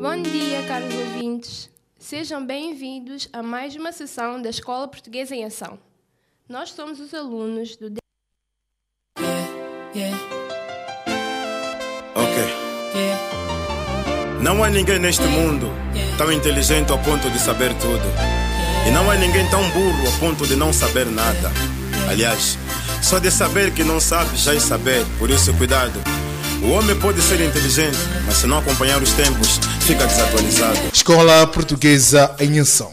Bom dia, caros ouvintes. Sejam bem-vindos a mais uma sessão da Escola Portuguesa em Ação. Nós somos os alunos do. Ok. Não há ninguém neste mundo tão inteligente ao ponto de saber tudo. E não há ninguém tão burro ao ponto de não saber nada. Aliás, só de saber que não sabe já é saber, por isso cuidado. O homem pode ser inteligente, mas se não acompanhar os tempos, fica desatualizado. Escola Portuguesa em Ação.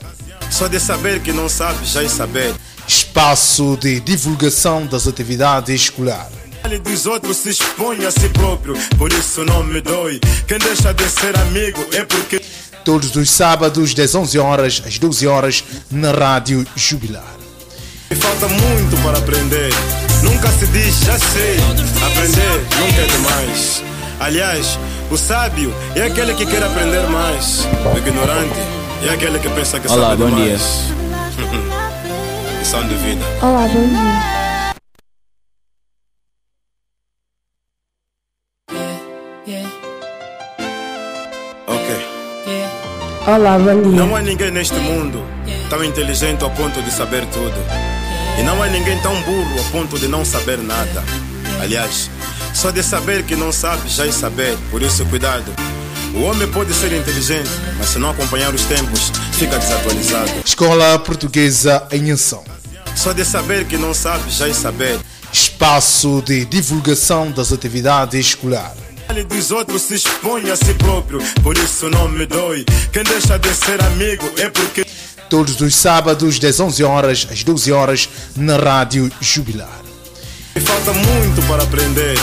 Só de saber que não sabe já é saber. Espaço de divulgação das atividades escolares. Ele dos outros se expõe a si próprio, por isso não me dói. Quem deixa de ser amigo é porque. Todos os sábados, das 11 horas às 12 horas, na Rádio Jubilar. Me falta muito para aprender. Nunca se diz já sei. Aprender nunca é demais. Aliás, o sábio é aquele que quer aprender mais. O ignorante é aquele que pensa que Olá, sabe bom demais. Lição de vida. Olá, bom dia. Ok. Olá, bom dia. Não há ninguém neste mundo tão inteligente ao ponto de saber tudo. E não há ninguém tão burro ao ponto de não saber nada. Aliás, só de saber que não sabe já é saber, por isso cuidado. O homem pode ser inteligente, mas se não acompanhar os tempos, fica desatualizado. Escola Portuguesa em Ação. Só de saber que não sabe já é saber. Espaço de divulgação das atividades escolares. Ele dos outros se expõe a si próprio, por isso não me dói. Quem deixa de ser amigo é porque. Todos os sábados, das 11 horas às 12 horas, na Rádio Jubilar. Me falta muito para aprender.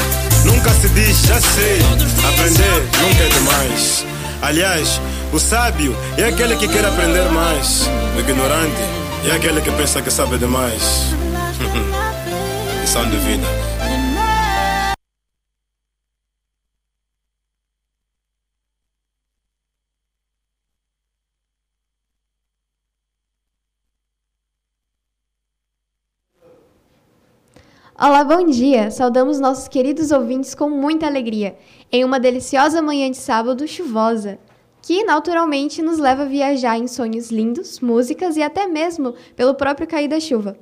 Nunca se diz já sei. Aprender nunca é demais. Aliás, o sábio é aquele que quer aprender mais. O ignorante é aquele que pensa que sabe demais. Lição de vida. Olá, bom dia. Saudamos nossos queridos ouvintes com muita alegria, em uma deliciosa manhã de sábado chuvosa, que naturalmente nos leva a viajar em sonhos lindos, músicas e até mesmo pelo próprio cair da chuva.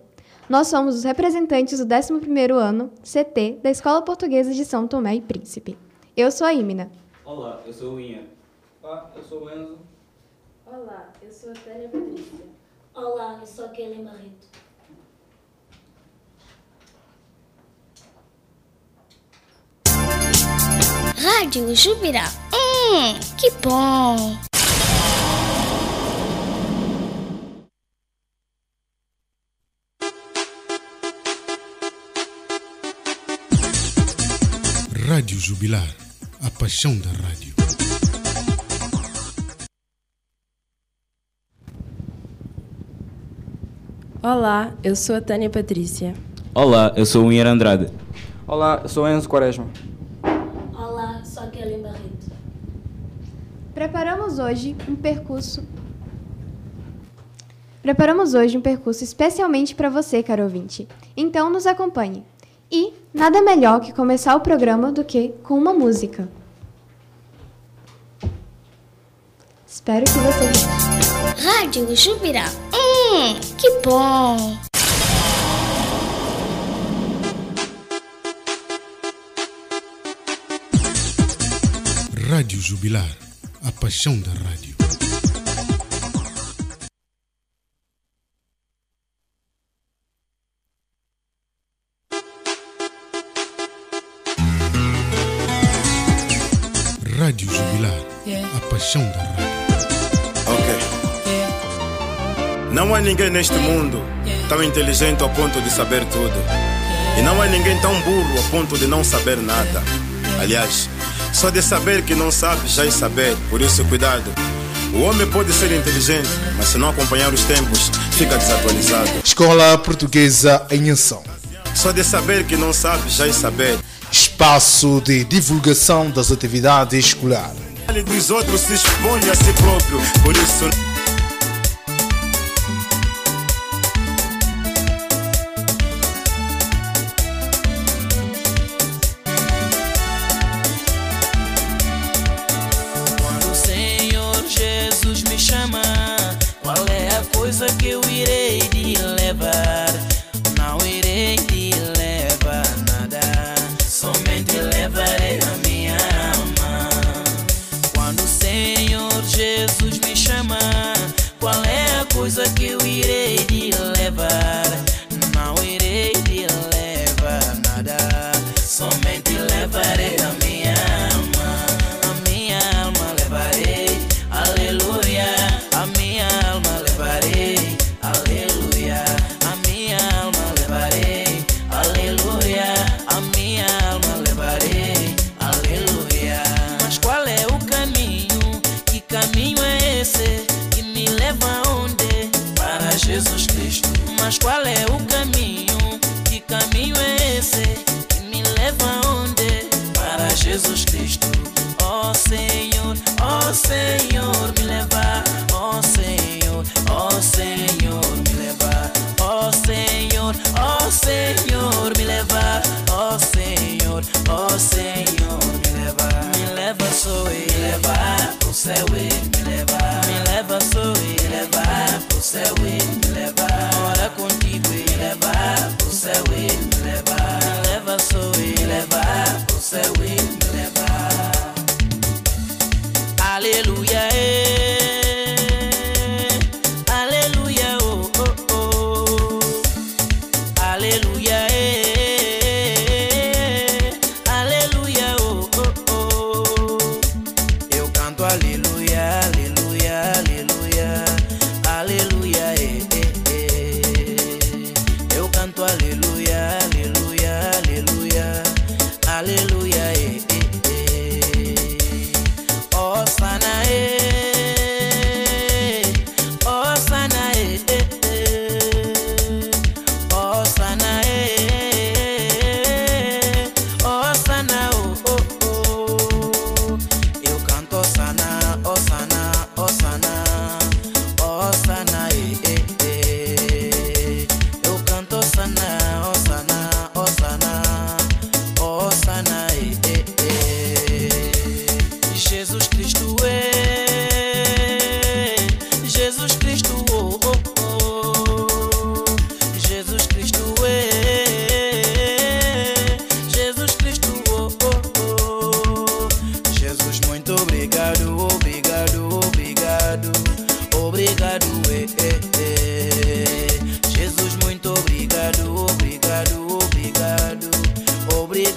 Nós somos os representantes do 11º ano, CT, da Escola Portuguesa de São Tomé e Príncipe. Eu sou a Imina. Olá, eu sou o Ian. Ah, eu sou o Enzo. Olá, eu sou a Tânia Patrícia. Olá, eu sou a Kelly Marrito. Rádio Jubirá. Hum, que bom! Rádio Jubilar, a paixão da rádio. Olá, eu sou a Tânia Patrícia. Olá, eu sou o Ian Andrade. Olá, eu sou o Enzo Quaresma. Olá, sou a Kelly Marrito. Preparamos hoje um percurso. Preparamos hoje um percurso especialmente para você, caro ouvinte. Então nos acompanhe. E nada melhor que começar o programa do que com uma música. Espero que você goste. Rádio Jubirá. Hum, que bom! Rádio Jubilar, a paixão da rádio. Rádio Jubilar, a paixão da rádio. Ok. Não há ninguém neste mundo tão inteligente ao ponto de saber tudo. E não há ninguém tão burro ao ponto de não saber nada. Aliás, só de saber que não sabe já é saber, por isso cuidado. O homem pode ser inteligente, mas se não acompanhar os tempos, fica desatualizado. Escola Portuguesa em Ação. Só de saber que não sabe já é saber. Espaço de divulgação das atividades escolares. Dos outros se expõe a si próprio, por isso.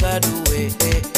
Obrigado é,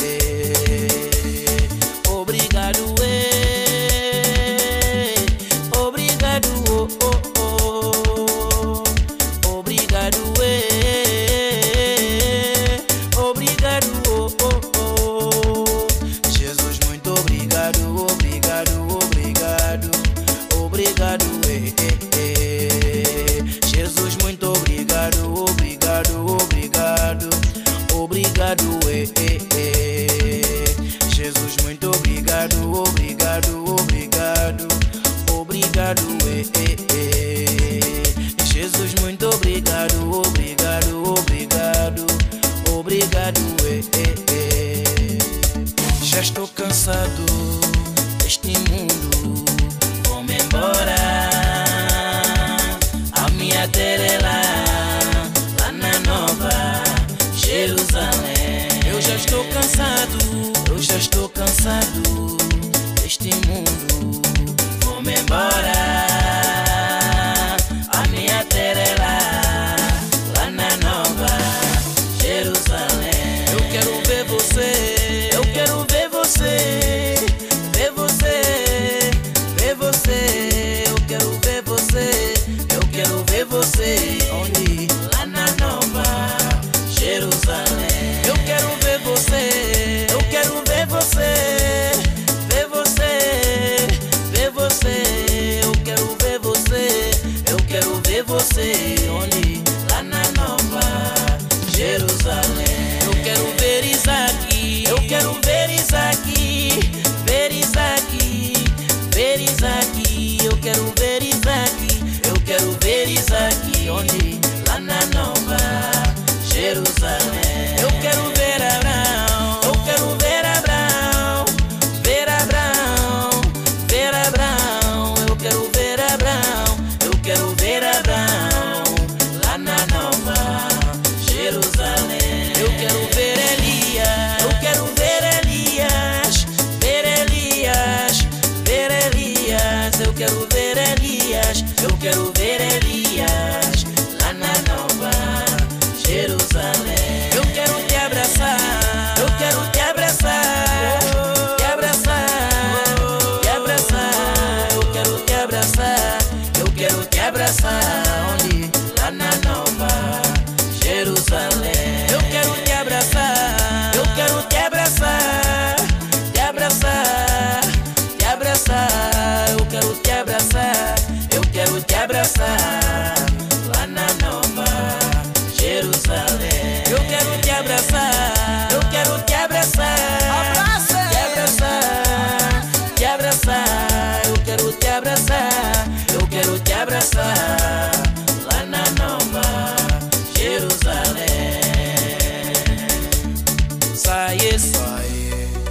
saye,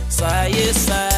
saye, saye.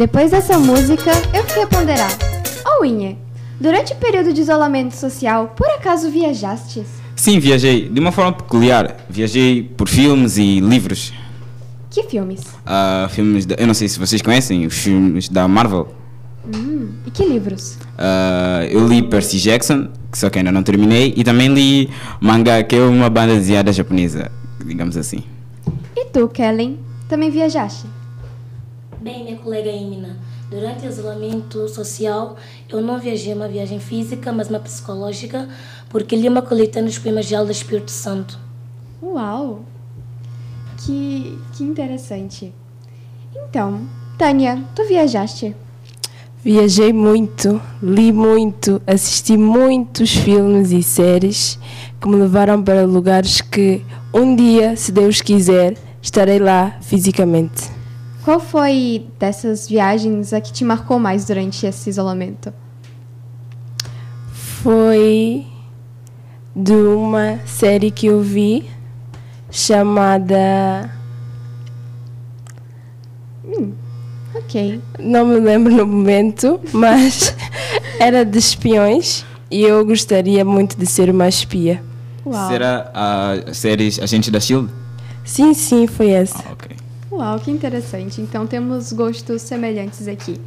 Depois dessa música, eu fiquei a ponderar. Ô, Winnie, durante o período de isolamento social, por acaso viajastes? Sim, viajei de uma forma peculiar. Viajei por filmes e livros. Que filmes? Ah, filmes da, eu não sei se vocês conhecem os filmes da Marvel. Hum, e que livros? Ah, eu li Percy Jackson, que só que ainda não terminei, e também li manga, que é uma banda desenhada japonesa, digamos assim. E tu, Kellen, também viajaste? Bem, minha colega Imina, durante o isolamento social, eu não viajei uma viagem física, mas uma psicológica, porque li uma coletânea dos poemas de Alda Espírito Santo. Uau! Que, que interessante. Então, Tânia, tu viajaste? Viajei muito, li muito, assisti muitos filmes e séries que me levaram para lugares que um dia, se Deus quiser, estarei lá fisicamente. Qual foi dessas viagens a que te marcou mais durante esse isolamento? Foi de uma série que eu vi chamada. Hum, ok. Não me lembro no momento, mas era de espiões e eu gostaria muito de ser uma espia. Uau. Será a série Agente da Shield? Sim, sim, foi essa. Ah, ok. Uau, que interessante. Então temos gostos semelhantes aqui.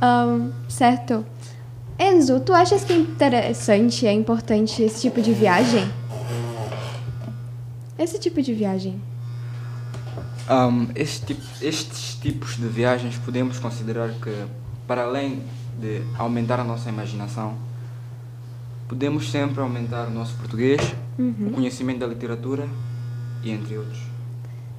Ahn, certo. Enzo, tu achas que é interessante, é importante esse tipo de viagem? Esse tipo de viagem. Um, este tipo- estes tipos de viagens podemos considerar que, para além de aumentar a nossa imaginação, podemos sempre aumentar o nosso português, Uhum. o conhecimento da literatura e entre outros.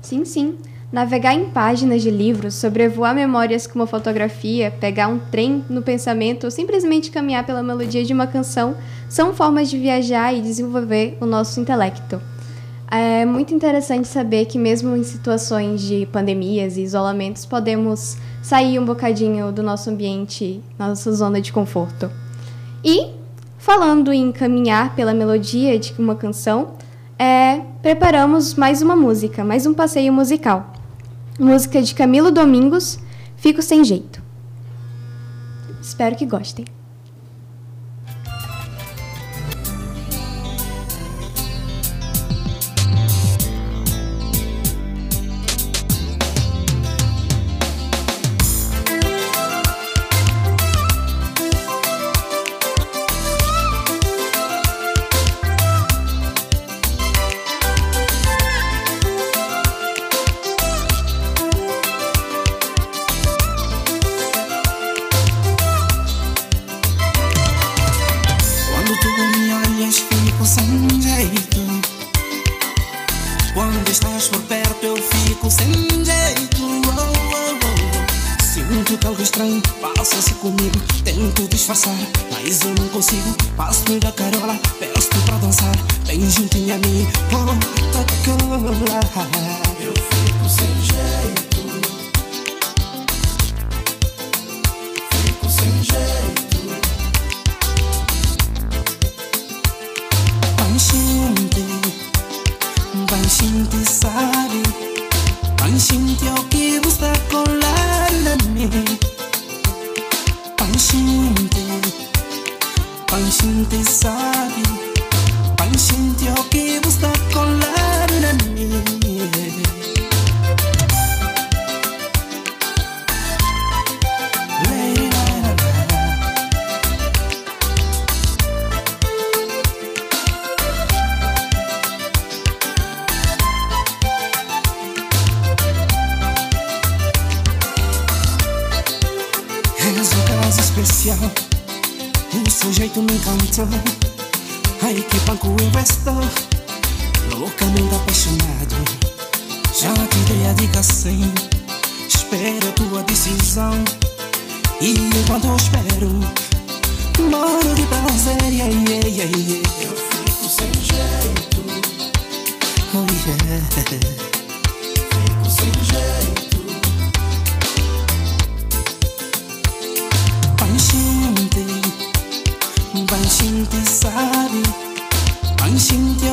Sim, sim. Navegar em páginas de livros, sobrevoar memórias com uma fotografia, pegar um trem no pensamento ou simplesmente caminhar pela melodia de uma canção são formas de viajar e desenvolver o nosso intelecto. É muito interessante saber que, mesmo em situações de pandemias e isolamentos, podemos sair um bocadinho do nosso ambiente, nossa zona de conforto. E, falando em caminhar pela melodia de uma canção, é, preparamos mais uma música, mais um passeio musical. Música de Camilo Domingos, Fico Sem Jeito. Espero que gostem. Especial. O seu jeito me encantou Ai que banco eu estou. Loucamente apaixonado. Já te dei a dica sim Espero a tua decisão. E enquanto eu espero Moro de prazer. Yeah, yeah, yeah, yeah. Eu fico sem jeito. Oh yeah. Fico sem jeito Panshinti sabe Panshinti é o que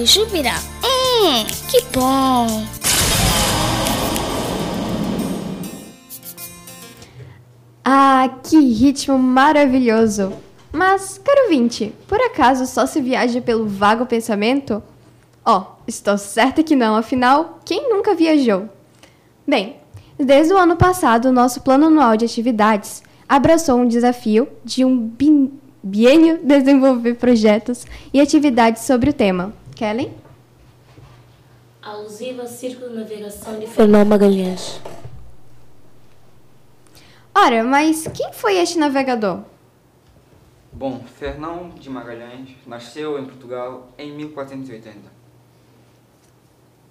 Rádio Jubiral. Hum, que bom! Ah, que ritmo maravilhoso! Mas, caro vinte, por acaso só se viaja pelo vago pensamento? Ó, oh, estou certa que não, afinal, quem nunca viajou? Bem, desde o ano passado, o nosso plano anual de atividades abraçou um desafio de um biênio desenvolver projetos e atividades sobre o tema. Kellen? Alusiva ao Círculo de Navegação de Fernão Magalhães. Ora, mas quem foi este navegador? Bom, Fernão de Magalhães nasceu em Portugal em 1480.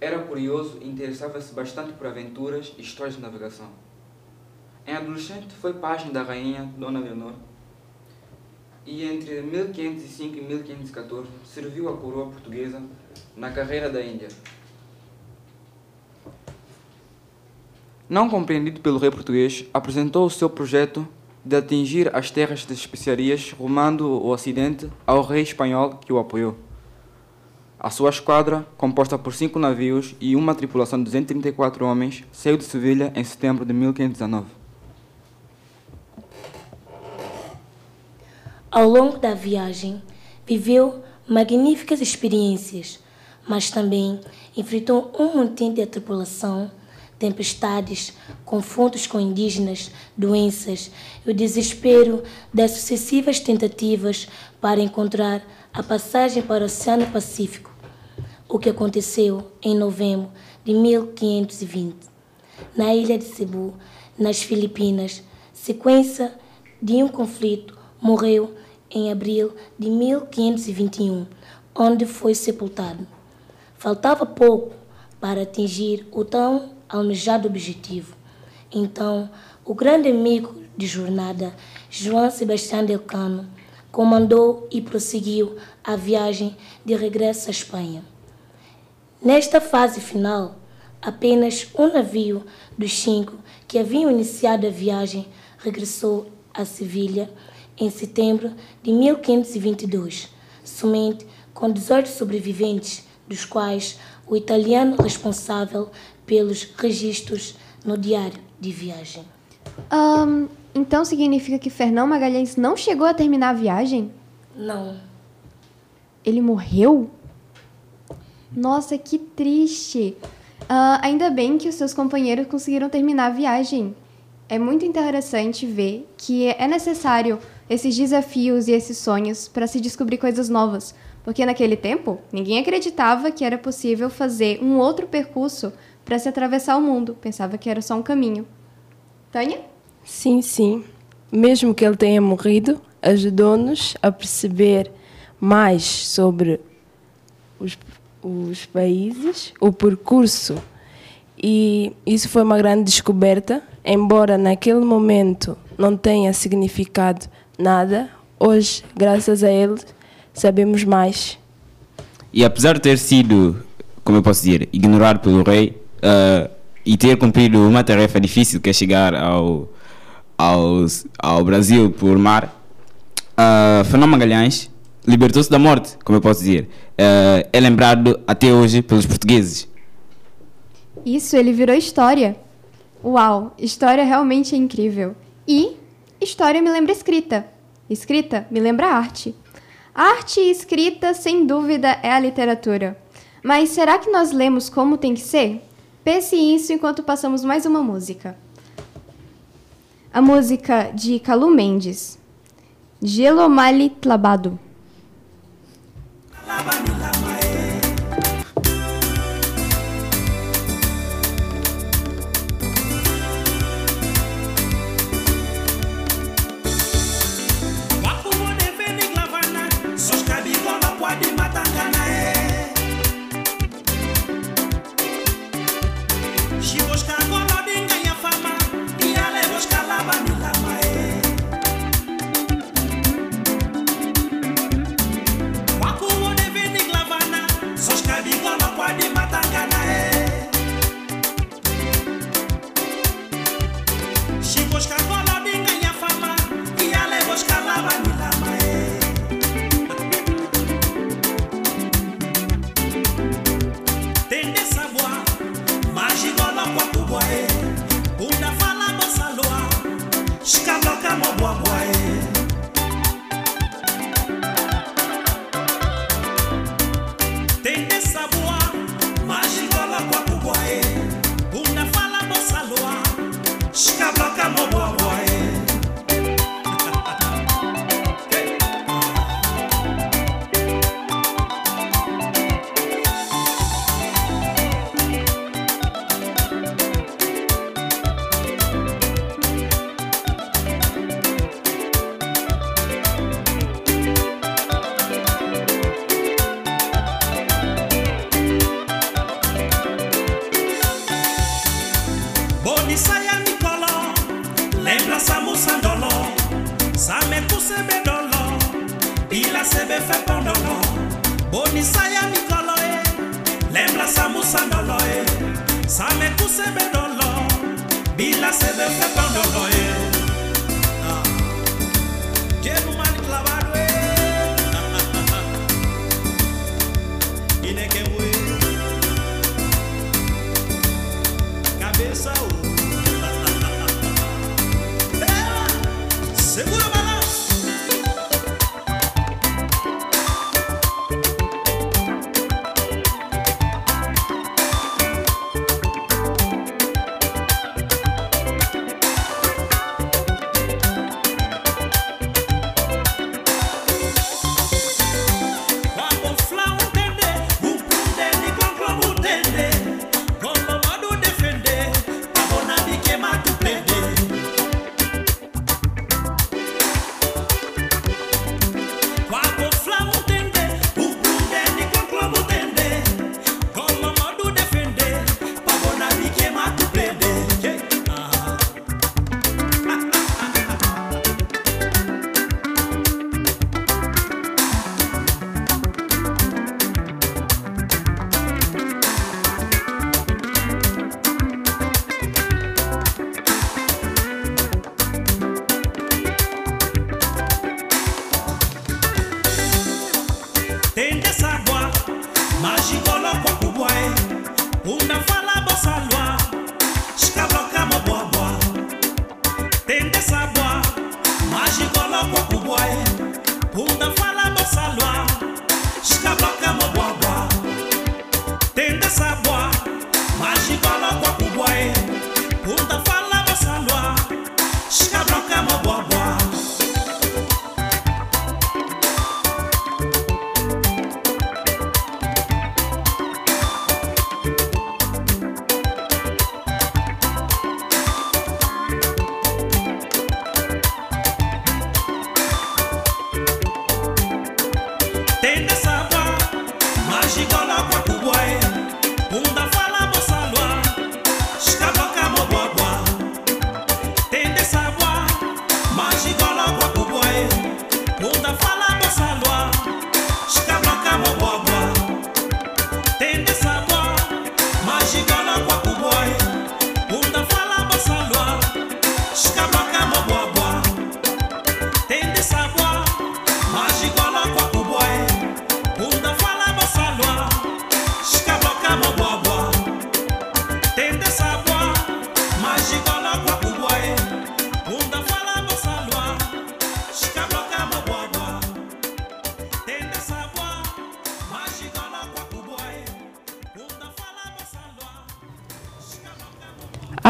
Era curioso e interessava-se bastante por aventuras e histórias de navegação. Em adolescente foi pajem da rainha Dona Leonor e entre 1505 e 1514 serviu a coroa portuguesa na carreira da Índia. Não compreendido pelo rei português, apresentou o seu projeto de atingir as terras das especiarias, rumando o Ocidente ao rei espanhol que o apoiou. A sua esquadra, composta por cinco navios e uma tripulação de 234 homens, saiu de Sevilha em setembro de 1519. Ao longo da viagem, viveu magníficas experiências, mas também enfrentou um montão de tripulação tempestades, confrontos com indígenas, doenças e o desespero das sucessivas tentativas para encontrar a passagem para o Oceano Pacífico, o que aconteceu em novembro de 1520, na ilha de Cebu, nas Filipinas, sequência de um conflito, morreu em abril de 1521, onde foi sepultado. Faltava pouco para atingir o tão almejado objetivo. Então, o grande amigo de jornada, João Sebastião Del Cano, comandou e prosseguiu a viagem de regresso à Espanha. Nesta fase final, apenas um navio dos cinco que haviam iniciado a viagem regressou a Sevilha em setembro de 1522, somente com 18 sobreviventes, dos quais o italiano responsável pelos registros no diário de viagem. Um, então significa que Fernão Magalhães não chegou a terminar a viagem? Não. Ele morreu? Nossa, que triste. Uh, ainda bem que os seus companheiros conseguiram terminar a viagem. É muito interessante ver que é necessário esses desafios e esses sonhos para se descobrir coisas novas. Porque naquele tempo, ninguém acreditava que era possível fazer um outro percurso para se atravessar o mundo. Pensava que era só um caminho. Tânia? Sim, sim. Mesmo que ele tenha morrido, ajudou-nos a perceber mais sobre os, os países, o percurso. E isso foi uma grande descoberta, embora naquele momento não tenha significado nada, hoje, graças a ele, sabemos mais. E apesar de ter sido, como eu posso dizer, ignorado pelo rei, uh, e ter cumprido uma tarefa difícil que é chegar ao, ao, ao Brasil por mar, uh, Fernão Magalhães libertou-se da morte, como eu posso dizer. Uh, é lembrado até hoje pelos portugueses. Isso, ele virou história. Uau, história realmente é incrível. E história me lembra escrita. Escrita me lembra arte. Arte e escrita, sem dúvida, é a literatura. Mas será que nós lemos como tem que ser? Pense isso enquanto passamos mais uma música. A música de Calu Mendes, Gelomali Tlabado.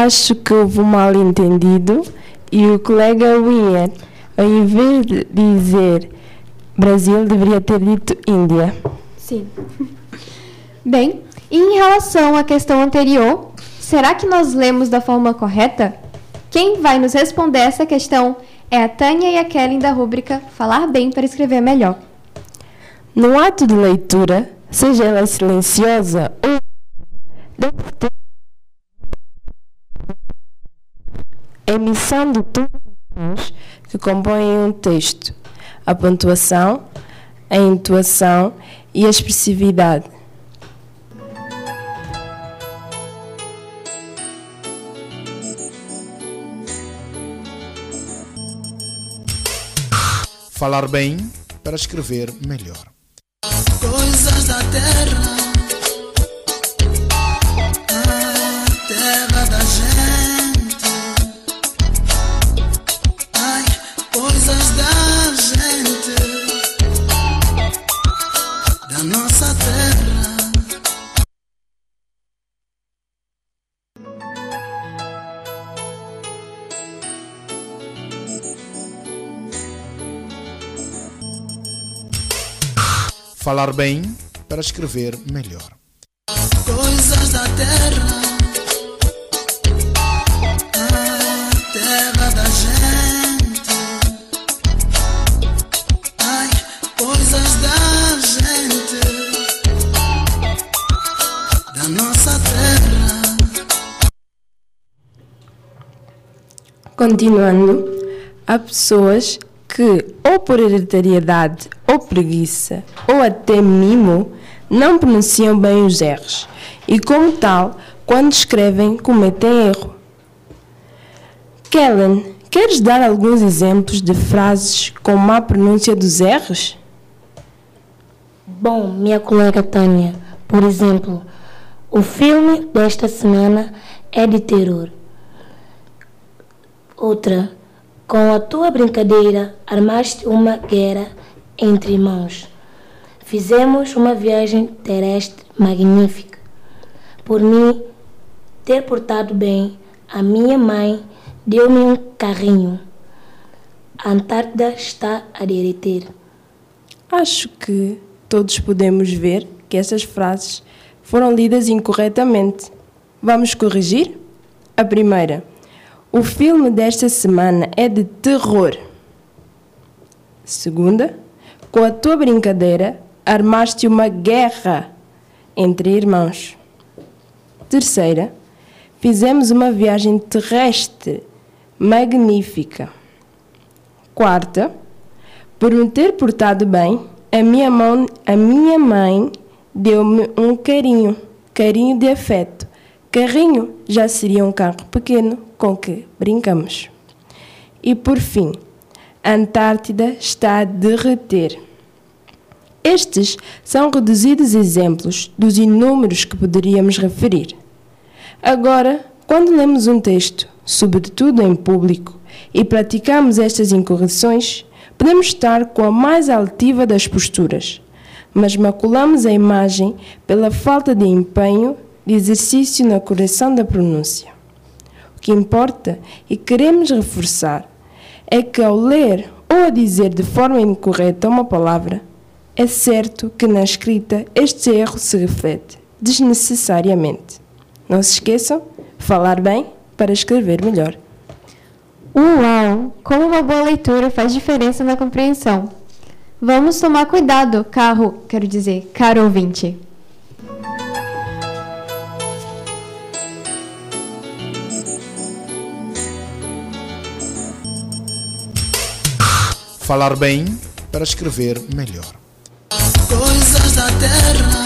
Acho que houve um mal entendido e o colega Winner, ao invés de dizer Brasil, deveria ter dito Índia. Sim. Bem, e em relação à questão anterior, será que nós lemos da forma correta? Quem vai nos responder essa questão é a Tânia e a Kellen da rúbrica Falar Bem para Escrever Melhor. No ato de leitura, seja ela silenciosa ou deve ter emissão de todos os sons que compõem um texto, a pontuação, a intuação e a expressividade. Falar bem para escrever melhor. coisas da terra, Falar bem para escrever melhor. coisas da terra, a terra da gente. Ai, coisas da gente, da nossa terra. Continuando, há pessoas que, ou por hereditariedade ou preguiça, ou até mimo, não pronunciam bem os R's e, como tal, quando escrevem, cometem erro. Kellen, queres dar alguns exemplos de frases com má pronúncia dos R's? Bom, minha colega Tânia, por exemplo, o filme desta semana é de terror. Outra, com a tua brincadeira armaste uma guerra entre irmãos. Fizemos uma viagem terrestre magnífica. Por mim ter portado bem, a minha mãe deu-me um carrinho. A Antártida está a derreter. Acho que todos podemos ver que essas frases foram lidas incorretamente. Vamos corrigir? A primeira. O filme desta semana é de terror. Segunda. Com a tua brincadeira, armaste uma guerra entre irmãos. Terceira. Fizemos uma viagem terrestre magnífica. Quarta. Por me ter portado bem, a minha, mão, a minha mãe deu-me um carinho, carinho de afeto. Carrinho já seria um carro pequeno com que brincamos. E por fim, a Antártida está a derreter. Estes são reduzidos exemplos dos inúmeros que poderíamos referir. Agora, quando lemos um texto, sobretudo em público, e praticamos estas incorreções, podemos estar com a mais altiva das posturas, mas maculamos a imagem pela falta de empenho de exercício na correção da pronúncia. O que importa e queremos reforçar é que ao ler ou a dizer de forma incorreta uma palavra, é certo que na escrita este erro se reflete desnecessariamente. Não se esqueçam, falar bem para escrever melhor. Uau! Como uma boa leitura faz diferença na compreensão. Vamos tomar cuidado, carro, quero dizer, caro ouvinte. Falar bem para escrever melhor. Coisas da terra,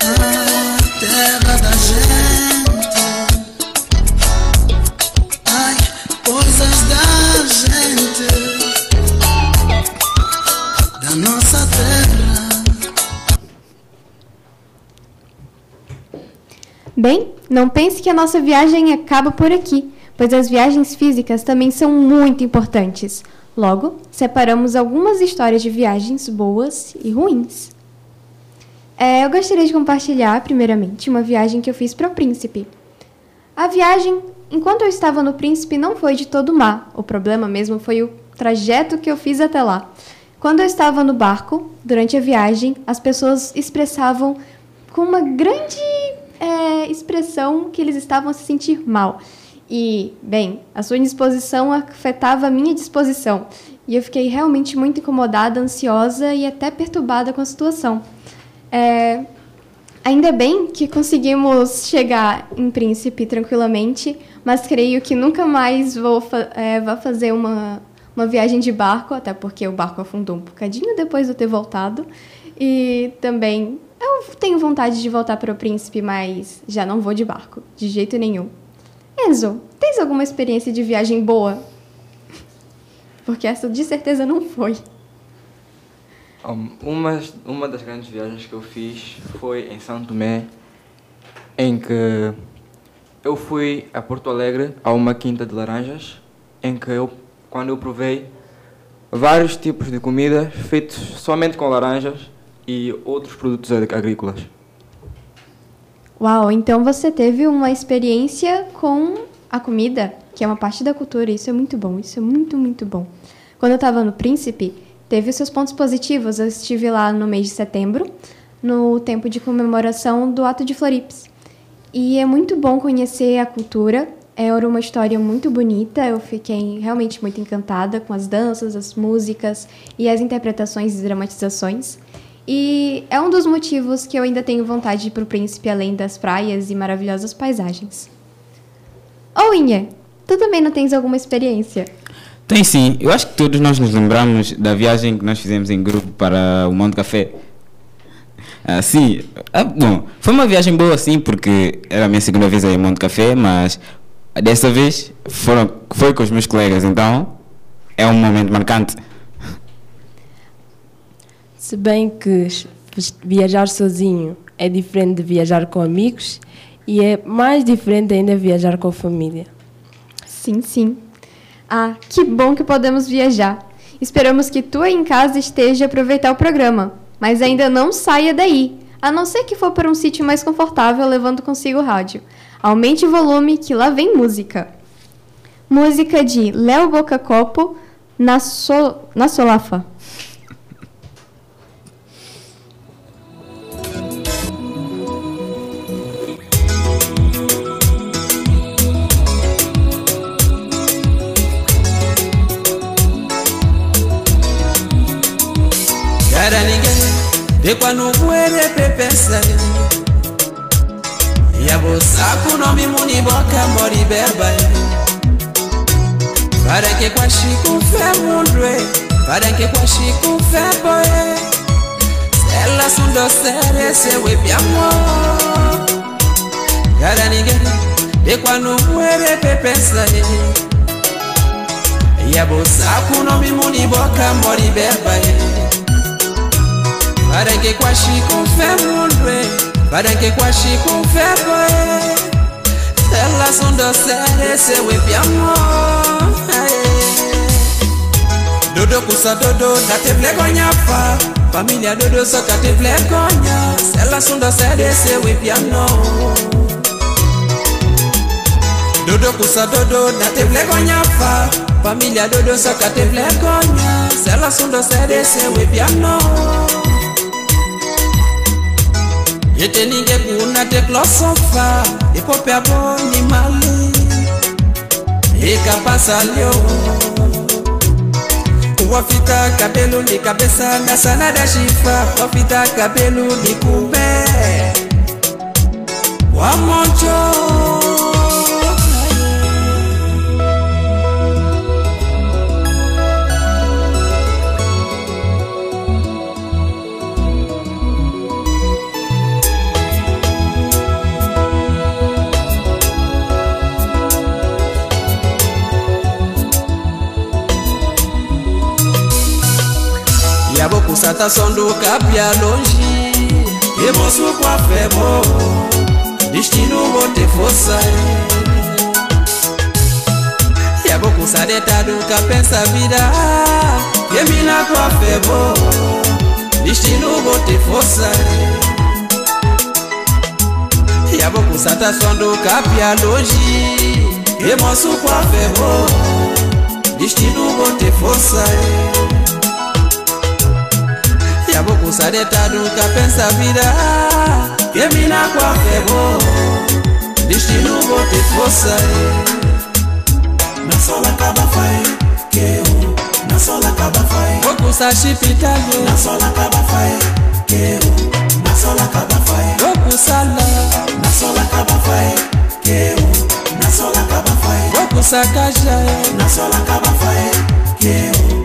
a terra da gente. Ai, coisas da gente, da nossa terra. Bem, não pense que a nossa viagem acaba por aqui, pois as viagens físicas também são muito importantes. Logo, separamos algumas histórias de viagens boas e ruins. É, eu gostaria de compartilhar, primeiramente, uma viagem que eu fiz para o Príncipe. A viagem, enquanto eu estava no Príncipe, não foi de todo má. O problema mesmo foi o trajeto que eu fiz até lá. Quando eu estava no barco, durante a viagem, as pessoas expressavam com uma grande é, expressão que eles estavam a se sentir mal. E, bem, a sua indisposição afetava a minha disposição. E eu fiquei realmente muito incomodada, ansiosa e até perturbada com a situação. É, ainda bem que conseguimos chegar em Príncipe tranquilamente, mas creio que nunca mais vou, fa é, vou fazer uma, uma viagem de barco, até porque o barco afundou um bocadinho depois de eu ter voltado. E também eu tenho vontade de voltar para o Príncipe, mas já não vou de barco, de jeito nenhum. Enzo, tens alguma experiência de viagem boa? Porque essa de certeza não foi. Um, uma, uma das grandes viagens que eu fiz foi em São Tomé, em que eu fui a Porto Alegre a uma quinta de laranjas, em que eu, quando eu provei vários tipos de comida feitos somente com laranjas e outros produtos agrícolas. Uau, então você teve uma experiência com a comida, que é uma parte da cultura. Isso é muito bom, isso é muito, muito bom. Quando eu estava no Príncipe, teve os seus pontos positivos. Eu estive lá no mês de setembro, no tempo de comemoração do Ato de Floripes. E é muito bom conhecer a cultura. Era uma história muito bonita. Eu fiquei realmente muito encantada com as danças, as músicas e as interpretações e dramatizações. E é um dos motivos que eu ainda tenho vontade de ir para o Príncipe, além das praias e maravilhosas paisagens. Ô, Inha, tu também não tens alguma experiência? Tem sim, eu acho que todos nós nos lembramos da viagem que nós fizemos em grupo para o Monte Café. Ah, sim, ah, bom, foi uma viagem boa sim, porque era a minha segunda vez aí em Monte Café, mas dessa vez foram, foi com os meus colegas, então é um momento marcante. Se bem que viajar sozinho é diferente de viajar com amigos e é mais diferente ainda viajar com a família. Sim, sim. Ah, que bom que podemos viajar. Esperamos que tu aí em casa esteja a aproveitar o programa, mas ainda não saia daí, a não ser que for para um sítio mais confortável levando consigo o rádio. Aumente o volume que lá vem música. Música de Léo Boca Copo na, so, na Solafa. Boka mori berba Para que kwa shiku fe mundwe Para que kwa shiku fe boye Ela sundo sere se we piamo Cara ninguém de quando muere pepesa Barangekwa și cu ferul lui Barangekwa și cu ferul Ela sunt o sere se wepiamo eh. Dodo kusa dodo da te vlegonya fa. Familia dodo so ka te vlegonya Ela sunt o sere se wepiamo Dodo kusa dodo da te vlegonya fa. Familia dodo so ka te vlegonya Ela sunt o sere se wepiamo Yete ningekuona teklosofa ipope e aboni mali ikapasa leo wafita kabelu ni e kabesa na sana dashifa wafita kabelu ni kube wamoncho yabo kusata sonduka pya longi emosu kwa febo destino bote fosa yabo kusade taduka pensa vida. Yemina kwa febo destino bote fosa yabo kusata sonduka pya longi emosu kwa febo destino bote fosa yabokusade taduka pensavira kemina kwakebo lishinubo tifosae nasolaka bafae keo nasolaka bafae okusa shipitalo nasolaka bafae keo nasolaka bafae okusala nasolaka bafae keo nasolaka bafae okusakajae nasolaka bafae keo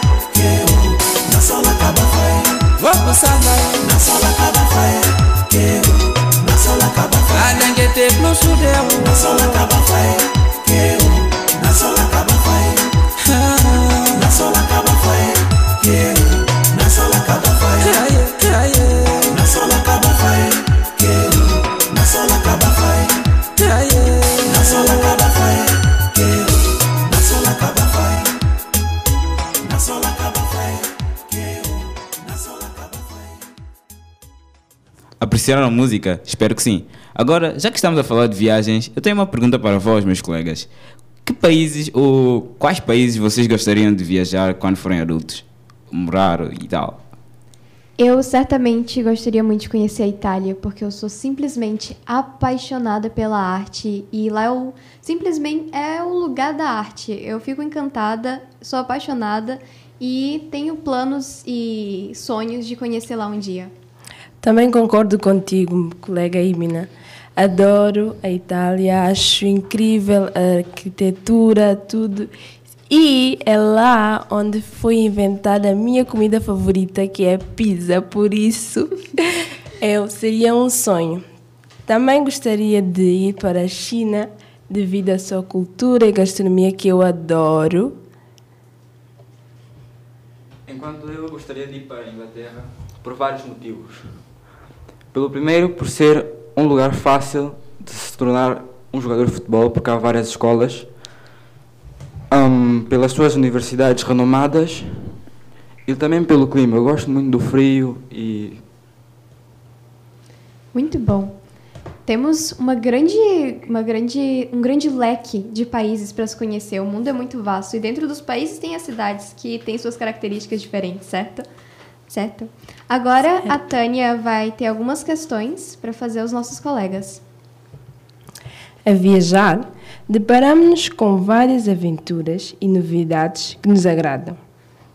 nasolaka bafraye. Vokosala nasolaka bafraye. Nasolaka bafraye. Anenge te plusude nasolaka bafraye. Apreciaram a música? Espero que sim. Agora, já que estamos a falar de viagens, eu tenho uma pergunta para vós, meus colegas. Que países ou quais países vocês gostariam de viajar quando forem adultos? Morar e tal. Eu certamente gostaria muito de conhecer a Itália, porque eu sou simplesmente apaixonada pela arte e lá eu simplesmente é o lugar da arte. Eu fico encantada, sou apaixonada e tenho planos e sonhos de conhecer lá um dia. Também concordo contigo, colega Imina. Adoro a Itália, acho incrível a arquitetura, tudo. E é lá onde foi inventada a minha comida favorita, que é pizza. Por isso, eu seria um sonho. Também gostaria de ir para a China, devido à sua cultura e gastronomia que eu adoro. Enquanto eu gostaria de ir para a Inglaterra por vários motivos. Pelo primeiro, por ser um lugar fácil de se tornar um jogador de futebol, porque há várias escolas, um, pelas suas universidades renomadas e também pelo clima. Eu gosto muito do frio e. Muito bom. Temos uma grande, uma grande, um grande leque de países para se conhecer. O mundo é muito vasto e dentro dos países tem as cidades que têm suas características diferentes, certo? Certo? Agora certo. a Tânia vai ter algumas questões para fazer aos nossos colegas. A viajar, deparamos-nos com várias aventuras e novidades que nos agradam.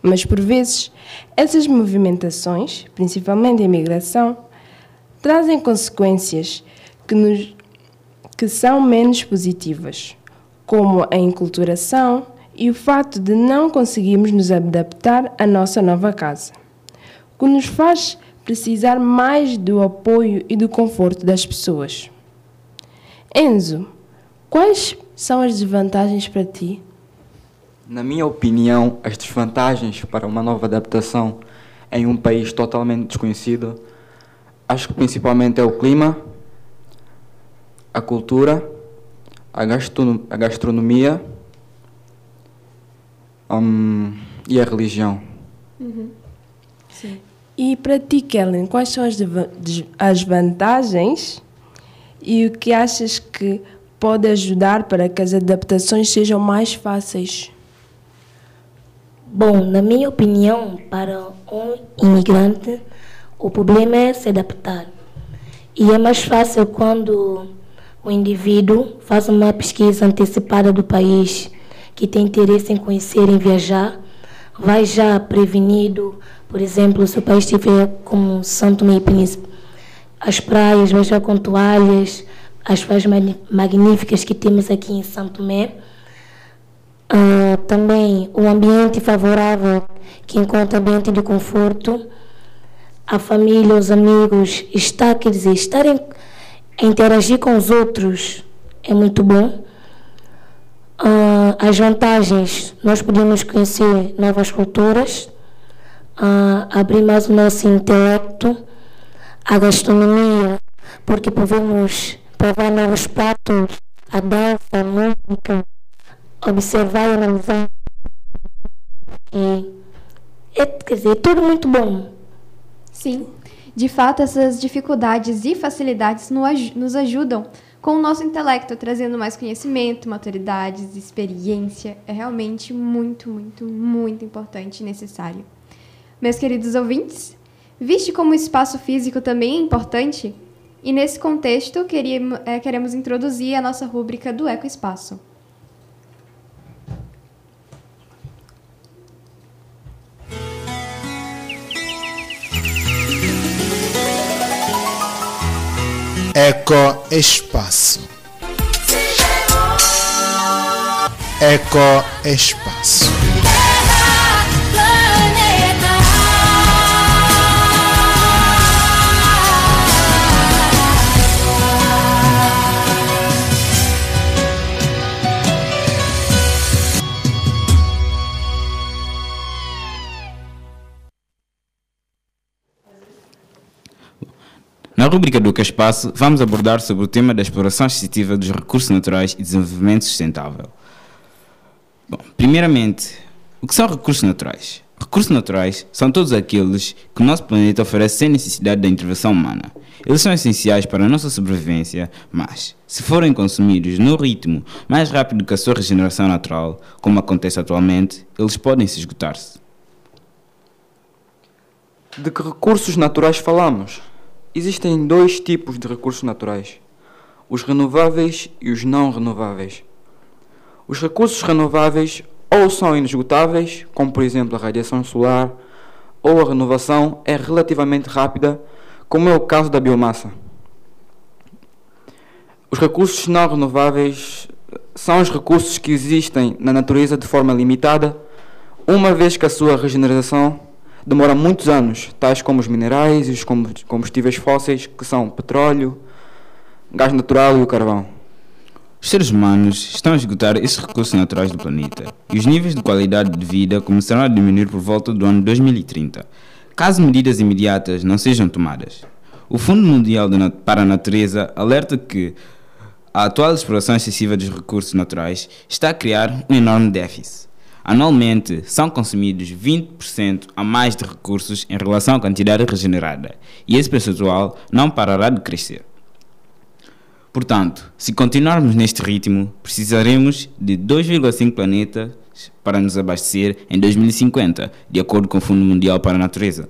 Mas por vezes, essas movimentações, principalmente a imigração, trazem consequências que, nos, que são menos positivas, como a enculturação e o fato de não conseguirmos nos adaptar à nossa nova casa, que nos faz precisar mais do apoio e do conforto das pessoas. Enzo, quais são as desvantagens para ti? Na minha opinião, as desvantagens para uma nova adaptação em um país totalmente desconhecido, acho que principalmente é o clima, a cultura, a, a gastronomia um, e a religião. Uhum. E para ti, Kellen, quais são as, as vantagens e o que achas que pode ajudar para que as adaptações sejam mais fáceis? Bom, na minha opinião, para um imigrante, o problema é se adaptar. E é mais fácil quando o indivíduo faz uma pesquisa antecipada do país que tem interesse em conhecer e viajar, vai já prevenido, por exemplo, se o país estiver como Santo Meio Príncipe, as praias, vai já com toalhas, as praias magníficas que temos aqui em Santo Tomé. Uh, também o ambiente favorável, que encontra ambiente de conforto, a família, os amigos, está, quer dizer, estarem interagir com os outros é muito bom. Uh, as vantagens, nós podemos conhecer novas culturas, uh, abrir mais o nosso intelecto, a gastronomia, porque podemos provar novos pratos, a dança, a música, observar e analisar. E, é, quer dizer, é tudo muito bom. Sim. De fato, essas dificuldades e facilidades nos ajudam com o nosso intelecto, trazendo mais conhecimento, maturidades, experiência. É realmente muito, muito, muito importante e necessário. Meus queridos ouvintes, viste como o espaço físico também é importante? E nesse contexto, é, queremos introduzir a nossa rúbrica do Ecoespaço. Eco Espaço. Eco Espaço. Na rubrica do Que Espaço, vamos abordar sobre o tema da exploração extensiva dos recursos naturais e desenvolvimento sustentável. Bom, primeiramente, o que são recursos naturais? Recursos naturais são todos aqueles que o nosso planeta oferece sem necessidade da intervenção humana. Eles são essenciais para a nossa sobrevivência, mas, se forem consumidos no ritmo mais rápido que a sua regeneração natural, como acontece atualmente, eles podem se esgotar-se. De que recursos naturais falamos? Existem dois tipos de recursos naturais: os renováveis e os não renováveis. Os recursos renováveis ou são inesgotáveis, como por exemplo a radiação solar, ou a renovação é relativamente rápida, como é o caso da biomassa. Os recursos não renováveis são os recursos que existem na natureza de forma limitada, uma vez que a sua regeneração demora muitos anos, tais como os minerais e os combustíveis fósseis, que são petróleo, gás natural e o carvão. Os seres humanos estão a esgotar esses recursos naturais do planeta e os níveis de qualidade de vida começarão a diminuir por volta do ano 2030, caso medidas imediatas não sejam tomadas. O Fundo Mundial para a Natureza alerta que a atual exploração excessiva dos recursos naturais está a criar um enorme déficit. Anualmente, são consumidos 20% a mais de recursos em relação à quantidade regenerada, e esse percentual não parará de crescer. Portanto, se continuarmos neste ritmo, precisaremos de 2,5 planetas para nos abastecer em 2050, de acordo com o Fundo Mundial para a Natureza.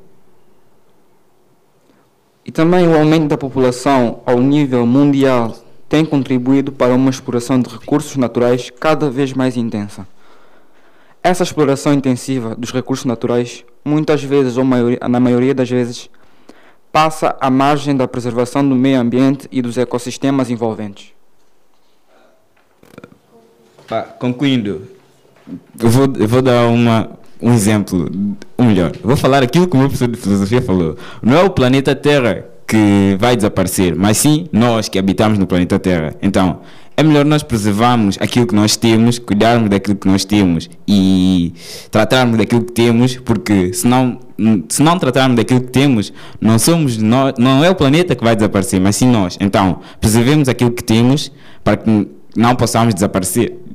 E também o aumento da população ao nível mundial tem contribuído para uma exploração de recursos naturais cada vez mais intensa. Essa exploração intensiva dos recursos naturais, muitas vezes, ou na maioria das vezes, passa à margem da preservação do meio ambiente e dos ecossistemas envolventes. concluindo, eu vou, eu vou dar uma, um exemplo, ou melhor, vou falar aquilo que o meu professor de filosofia falou. Não é o planeta Terra que vai desaparecer, mas sim nós que habitamos no planeta Terra. Então, é melhor nós preservarmos aquilo que nós temos, cuidarmos daquilo que nós temos e tratarmos daquilo que temos, porque senão, se não tratarmos daquilo que temos, não somos nós, não é o planeta que vai desaparecer, mas sim nós. Então, preservemos aquilo que temos para que não possamos desaparecer.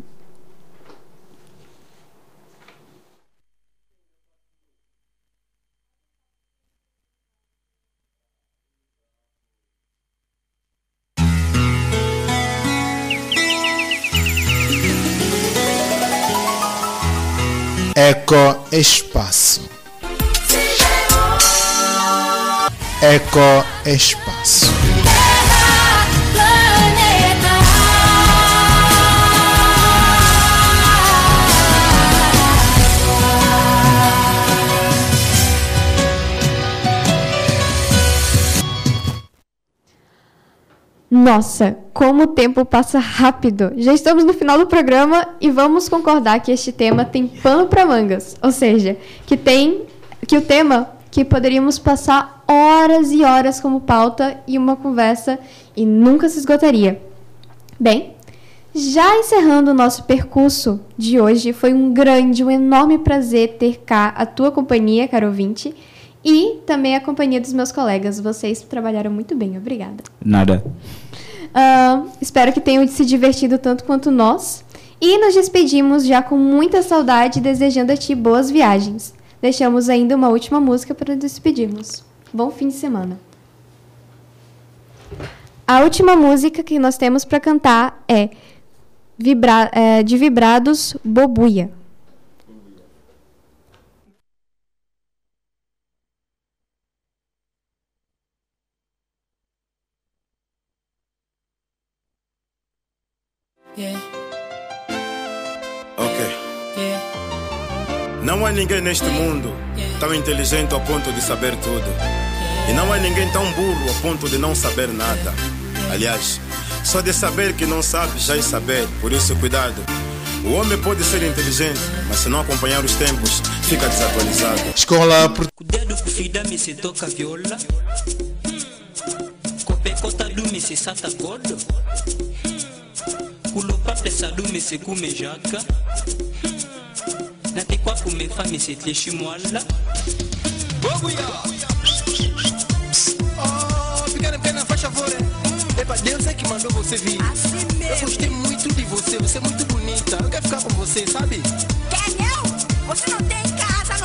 Eco Espaço. Eco Espaço. Nossa, como o tempo passa rápido! Já estamos no final do programa e vamos concordar que este tema tem pano para mangas, ou seja, que tem que o tema que poderíamos passar horas e horas como pauta e uma conversa e nunca se esgotaria. Bem, já encerrando o nosso percurso de hoje, foi um grande, um enorme prazer ter cá a tua companhia, caro ouvinte, e também a companhia dos meus colegas. Vocês trabalharam muito bem, obrigada. Nada. Uh, espero que tenham se divertido tanto quanto nós. E nos despedimos já com muita saudade, desejando a ti boas viagens. Deixamos ainda uma última música para nos despedirmos. Bom fim de semana. A última música que nós temos para cantar é, Vibra é de Vibrados Bobuia. Não há ninguém neste mundo tão inteligente ao ponto de saber tudo. E não há ninguém tão burro ao ponto de não saber nada. Aliás, só de saber que não sabe já é saber, por isso cuidado. O homem pode ser inteligente, mas se não acompanhar os tempos, fica desatualizado. Escola por... Dedo fida me se toca viola. Copecota do me se sata gordo. Kulupa pesa du me se kume jaka Na te kwa kume fa me se tleshi mwala Boguya Oh, pequena, pequena, faz favor Epa, Deus é que mandou você vir Assim mesmo Eu gostei muito de você, você é muito bonita Eu quero ficar com você, sabe? Quer não? Você não tem casa,